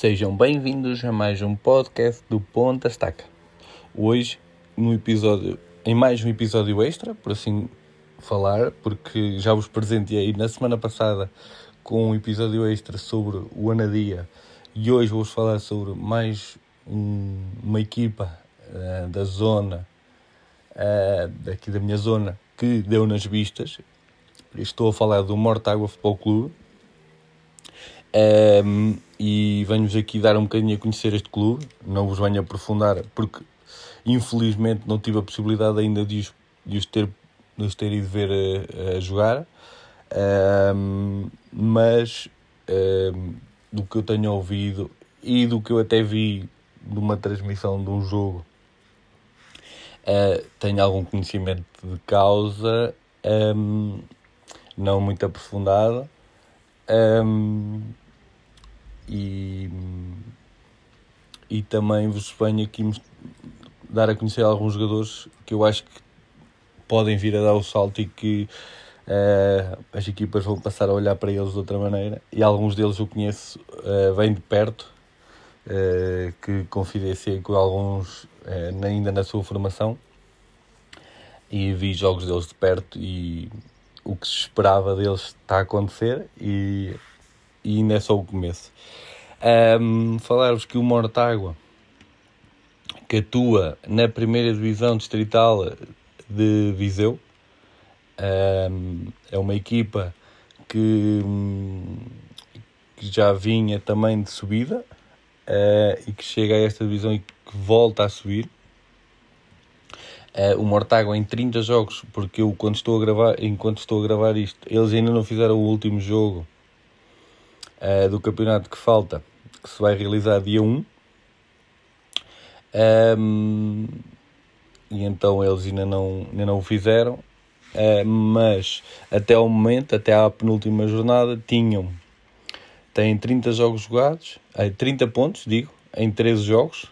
Sejam bem-vindos a mais um podcast do Ponta Estaca. Hoje, no episódio, em mais um episódio extra, por assim falar, porque já vos presenteei na semana passada com um episódio extra sobre o Anadia e hoje vou-vos falar sobre mais um, uma equipa uh, da zona, uh, daqui da minha zona, que deu nas vistas. Estou a falar do Mortágua Futebol Clube. Um, e venho-vos aqui dar um bocadinho a conhecer este clube. Não vos venho aprofundar porque infelizmente não tive a possibilidade ainda de os, de os, ter, de os ter ido ver a, a jogar. Um, mas um, do que eu tenho ouvido e do que eu até vi de uma transmissão de um jogo, uh, tenho algum conhecimento de causa, não muito aprofundado. Um, e, e também vos venho aqui dar a conhecer alguns jogadores que eu acho que podem vir a dar o salto e que uh, as equipas vão passar a olhar para eles de outra maneira. E alguns deles eu conheço uh, bem de perto, uh, que confidenciei com alguns ainda na sua formação e vi jogos deles de perto e o que se esperava deles está a acontecer e e ainda é só o começo. Um, Falar-vos que o Mortágua, que atua na primeira divisão distrital de Viseu, um, é uma equipa que, que, já vinha também de subida uh, e que chega a esta divisão e que volta a subir. Uh, o Mortágua em 30 jogos, porque eu quando estou a gravar, enquanto estou a gravar isto, eles ainda não fizeram o último jogo uh, do campeonato que falta, que se vai realizar dia 1. Um, e então eles ainda não, ainda não o fizeram, uh, mas até ao momento, até à penúltima jornada, tinham têm 30 jogos jogados, eh, 30 pontos, digo, em 13 jogos,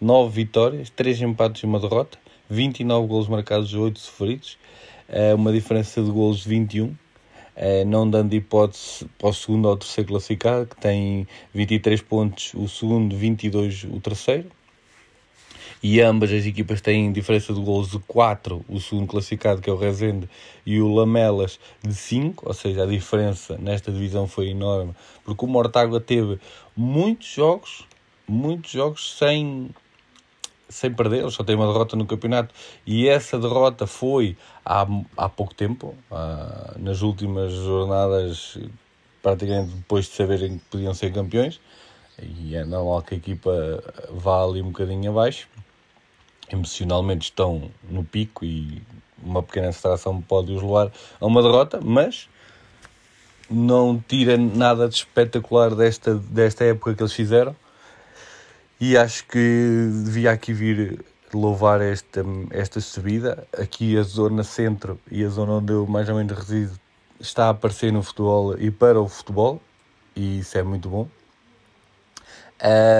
9 vitórias, 3 empates e uma derrota, 29 golos marcados, 8 sofridos, uh, uma diferença de golos de 21 eh, não dando hipótese para o segundo ou terceiro classificado, que tem 23 pontos o segundo, 22 o terceiro. E ambas as equipas têm diferença de gols de 4, o segundo classificado, que é o Rezende, e o Lamelas de 5, ou seja, a diferença nesta divisão foi enorme, porque o Mortágua teve muitos jogos, muitos jogos sem sem perder, só tem uma derrota no campeonato. E essa derrota foi há, há pouco tempo, nas últimas jornadas, praticamente depois de saberem que podiam ser campeões, e é normal que a equipa vá ali um bocadinho abaixo. Emocionalmente estão no pico e uma pequena distração pode os levar a uma derrota, mas não tira nada de espetacular desta, desta época que eles fizeram e acho que devia aqui vir louvar esta, esta subida. Aqui a zona centro e a zona onde eu mais ou menos resido está a aparecer no futebol e para o futebol, e isso é muito bom.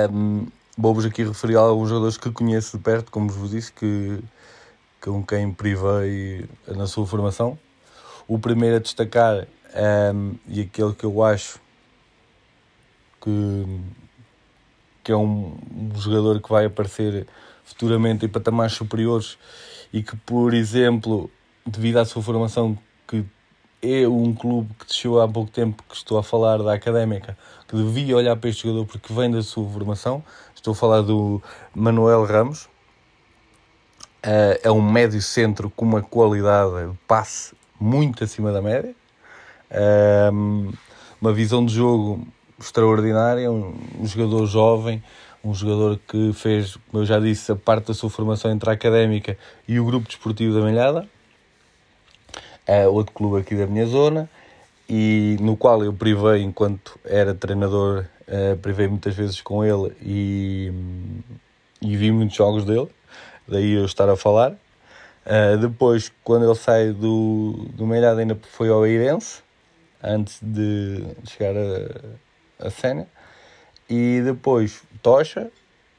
Um, Vou-vos aqui referir a alguns jogadores que conheço de perto, como vos disse, que, com quem privei na sua formação. O primeiro a destacar, um, e aquele que eu acho que que é um, um jogador que vai aparecer futuramente em patamares superiores e que, por exemplo, devido à sua formação, que é um clube que desceu há pouco tempo, que estou a falar da Académica, que devia olhar para este jogador porque vem da sua formação. Estou a falar do Manuel Ramos. Uh, é um médio centro com uma qualidade de passe muito acima da média. Uh, uma visão de jogo extraordinária, um, um jogador jovem, um jogador que fez, como eu já disse, a parte da sua formação entre a académica e o grupo desportivo da Malhada, é outro clube aqui da minha zona, e no qual eu privei enquanto era treinador, uh, privei muitas vezes com ele e, e vi muitos jogos dele, daí eu estar a falar. Uh, depois, quando ele sai do, do Malhada, ainda foi ao Eirense, antes de chegar a, a cena. E depois Tocha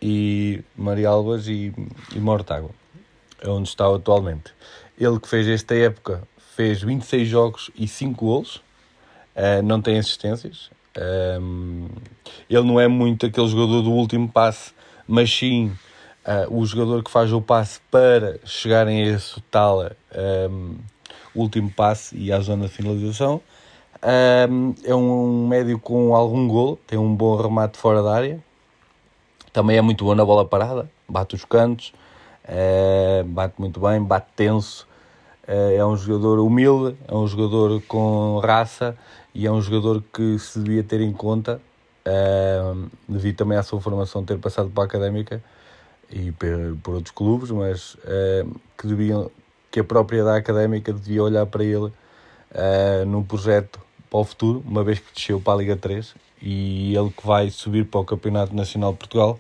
e Maria Albas e, e Mortágua, é onde está atualmente. Ele que fez esta época fez 26 jogos e 5 golos, uh, não tem assistências, Um, ele não é muito aquele jogador do último passe, mas sim uh, o jogador que faz o passe para chegarem a esse tal um, último passe e à zona de finalização. Um, é um médio com algum gol, tem um bom remate fora da área. Também é muito bom na bola parada, bate os cantos, uh, bate muito bem, bate tenso. Uh, é um jogador humilde, é um jogador com raça e é um jogador que se devia ter em conta, uh, devido também à sua formação ter passado para a académica e por, por outros clubes, mas que deviam que a própria da académica devia olhar para ele uh, num projeto para o futuro, uma vez que desceu para a Liga 3 e ele que vai subir para o Campeonato Nacional de Portugal,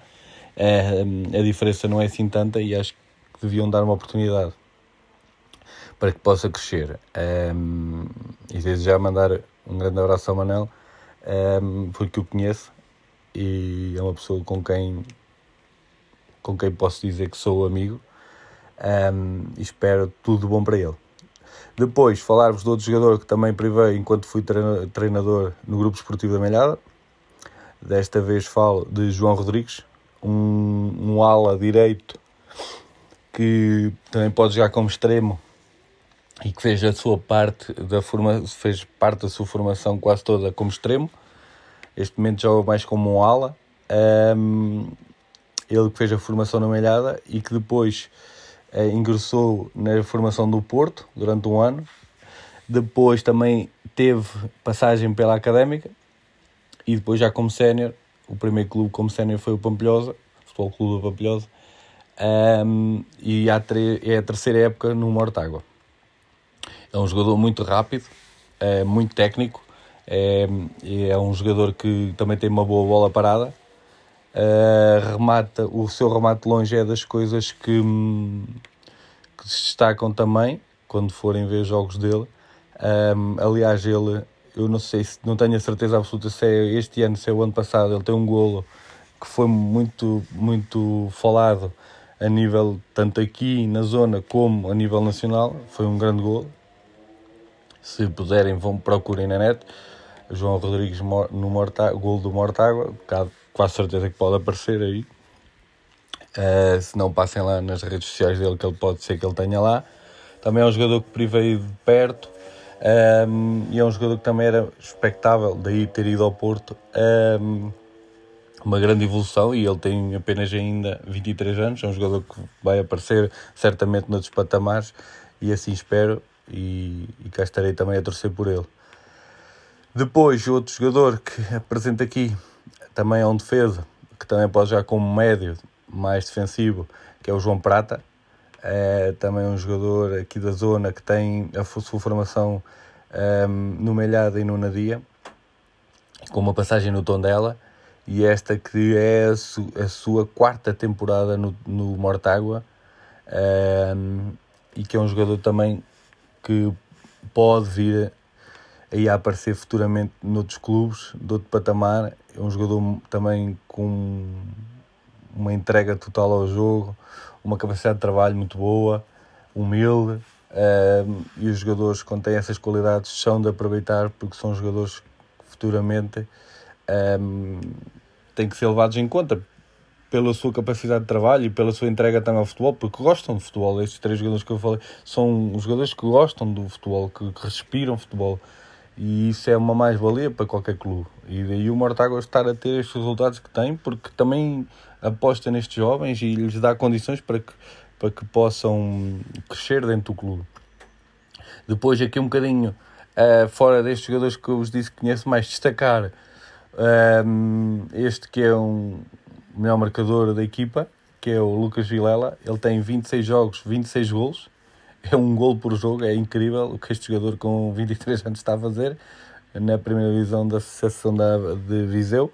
uh, a diferença não é assim tanta e acho que deviam dar uma oportunidade para que possa crescer. Um, e desde já mandar um grande abraço ao Manel, um, porque o conheço e é uma pessoa com quem com quem posso dizer que sou amigo um, espero tudo bom para ele. Depois, falar-vos de outro jogador que também privei enquanto fui treinador no Grupo Esportivo da Melhada. Desta vez falo de João Rodrigues, um, um ala direito que também pode jogar como extremo e que fez a sua parte da forma, fez parte da sua formação quase toda como extremo. Este momento joga mais como um ala. Um, ele que fez a formação na Melhada e que depois eh, ingressou na formação do Porto durante um ano. Depois também teve passagem pela Académica e depois já como sénior, o primeiro clube como sénior foi o Pampilhosa, Futebol Clube da Pampilhosa, um, e é a terceira época no Mortágua. É um jogador muito rápido, é muito técnico, é, é um jogador que também tem uma boa bola parada, uh, remata, o seu remate longe é das coisas que, que se destacam também quando forem ver jogos dele. Um, aliás, ele, eu não sei se não tenho a certeza absoluta se é este ano, se é o ano passado, ele tem um golo que foi muito, muito falado a nível tanto aqui na zona como a nível nacional. Foi um grande golo. Se puderem, vão procurem na net. João Rodrigues no Morta, gol do Mortágua, quase certeza que pode aparecer aí. Uh, se não passem lá nas redes sociais dele, que ele pode ser que ele tenha lá. Também é um jogador que privei de perto um, e é um jogador que também era expectável, daí ter ido ao Porto. Um, uma grande evolução e ele tem apenas ainda 23 anos. É um jogador que vai aparecer certamente noutros patamares e assim espero. E, e cá estarei também a torcer por ele. Depois, outro jogador que apresento aqui também é um defesa, que também pode jogar como médio, mais defensivo, que é o João Prata. É também um jogador aqui da zona que tem a sua formação um, ehm, no Melhada e no Nadia, com uma passagem no Tondela. E esta que é a, su a sua quarta temporada no, no Mortágua. Um, ehm, e que é um jogador também que pode vir a aparecer futuramente noutros clubes, de outro patamar. É um jogador também com uma entrega total ao jogo, uma capacidade de trabalho muito boa, humilde. Uh, e os jogadores que têm essas qualidades são de aproveitar porque são jogadores que futuramente um, têm que ser levados em conta pela sua capacidade de trabalho e pela sua entrega também ao futebol, porque gostam de futebol. Estes três jogadores que eu falei são jogadores que gostam do futebol, que, que respiram futebol. E isso é uma mais-valia para qualquer clube. E daí o Mortágua estar a ter estes resultados que tem, porque também aposta nestes jovens e lhes dá condições para que, para que possam crescer dentro do clube. Depois, aqui um bocadinho uh, fora destes jogadores que eu vos disse que conheço mais, destacar uh, este que é um melhor marcador da equipa, que é o Lucas Vilela. Ele tem 26 jogos, 26 golos é um gol por jogo, é incrível o que este jogador com 23 anos está a fazer na primeira divisão da Associação da, de Viseu.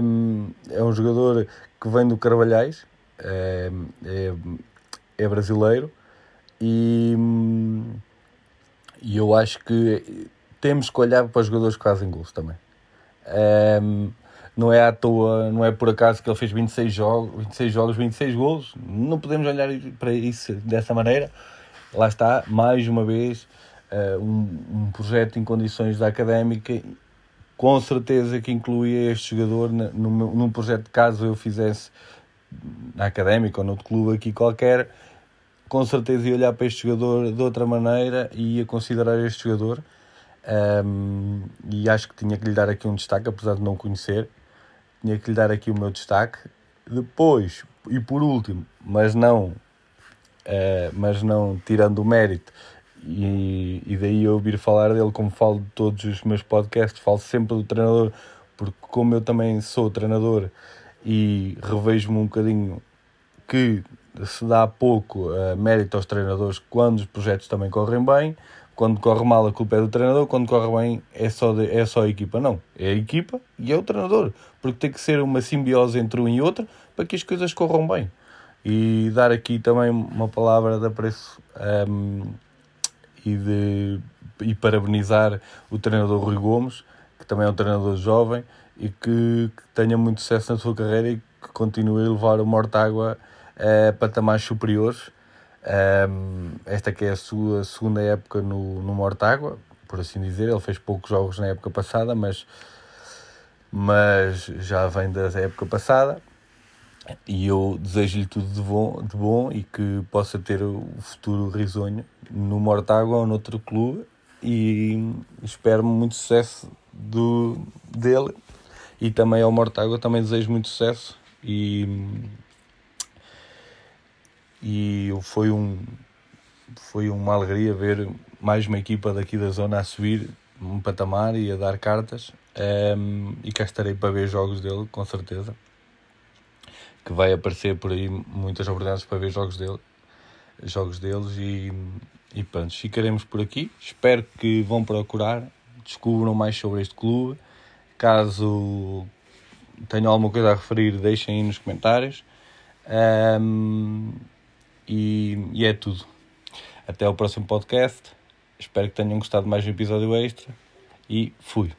Um, é um jogador que vem do Carvalhais, é, é, é brasileiro e, e, eu acho que temos que olhar para os jogadores que fazem gols também. Um, não é à toa, não é por acaso que ele fez 26 jogos, 26 jogos, 26 gols. Não podemos olhar para isso dessa maneira lá está, mais uma vez, uh, um, um, projeto em condições da académica com certeza que incluía este jogador meu, num projeto caso eu fizesse na académica ou noutro clube aqui qualquer, com certeza ia olhar para este jogador de outra maneira e ia considerar este jogador. Um, e acho que tinha que lhe dar aqui um destaque, apesar de não conhecer, tinha que lhe dar aqui o meu destaque. Depois, e por último, mas não, uh, mas não tirando o mérito, e, e daí eu ouvir falar dele, como falo de todos os meus podcasts, falo sempre do treinador, porque como eu também sou treinador e revejo-me um bocadinho que se dá pouco uh, mérito aos treinadores quando os projetos também correm bem, quando corre mal a culpa é do treinador, quando corre bem é só, de, é só a equipa. Não, é a equipa e é o treinador, porque tem que ser uma simbiose entre um e outro para que as coisas corram bem. E dar aqui também uma palavra de apreço um, ehm, e, de, e parabenizar o treinador Rui Gomes, que também é um treinador jovem e que, que tenha muito sucesso na sua carreira e que continue a levar o Mortágua a patamares superiores. Um, esta que é a sua segunda época no, no Mortágua, por assim dizer. Ele fez poucos jogos na época passada, mas, mas já vem da época passada. E eu desejo-lhe tudo de bom, de bom e que possa ter o futuro risonho no Mortágua ou noutro clube. E espero muito sucesso do, dele. E também ao Mortágua também desejo muito sucesso. E, e foi, um, foi uma alegria ver mais uma equipa daqui da zona a subir um patamar e a dar cartas. Um, e cá estarei para ver jogos dele, com certeza que vai aparecer por aí muitas oportunidades para ver jogos dele jogos deles e, e pronto, ficaremos por aqui espero que vão procurar descubram mais sobre este clube Caso tenham alguma coisa a referir, deixem aí nos comentários. Um, e, e é tudo. Até o próximo podcast. Espero que tenham gostado mais um episódio extra. E fui.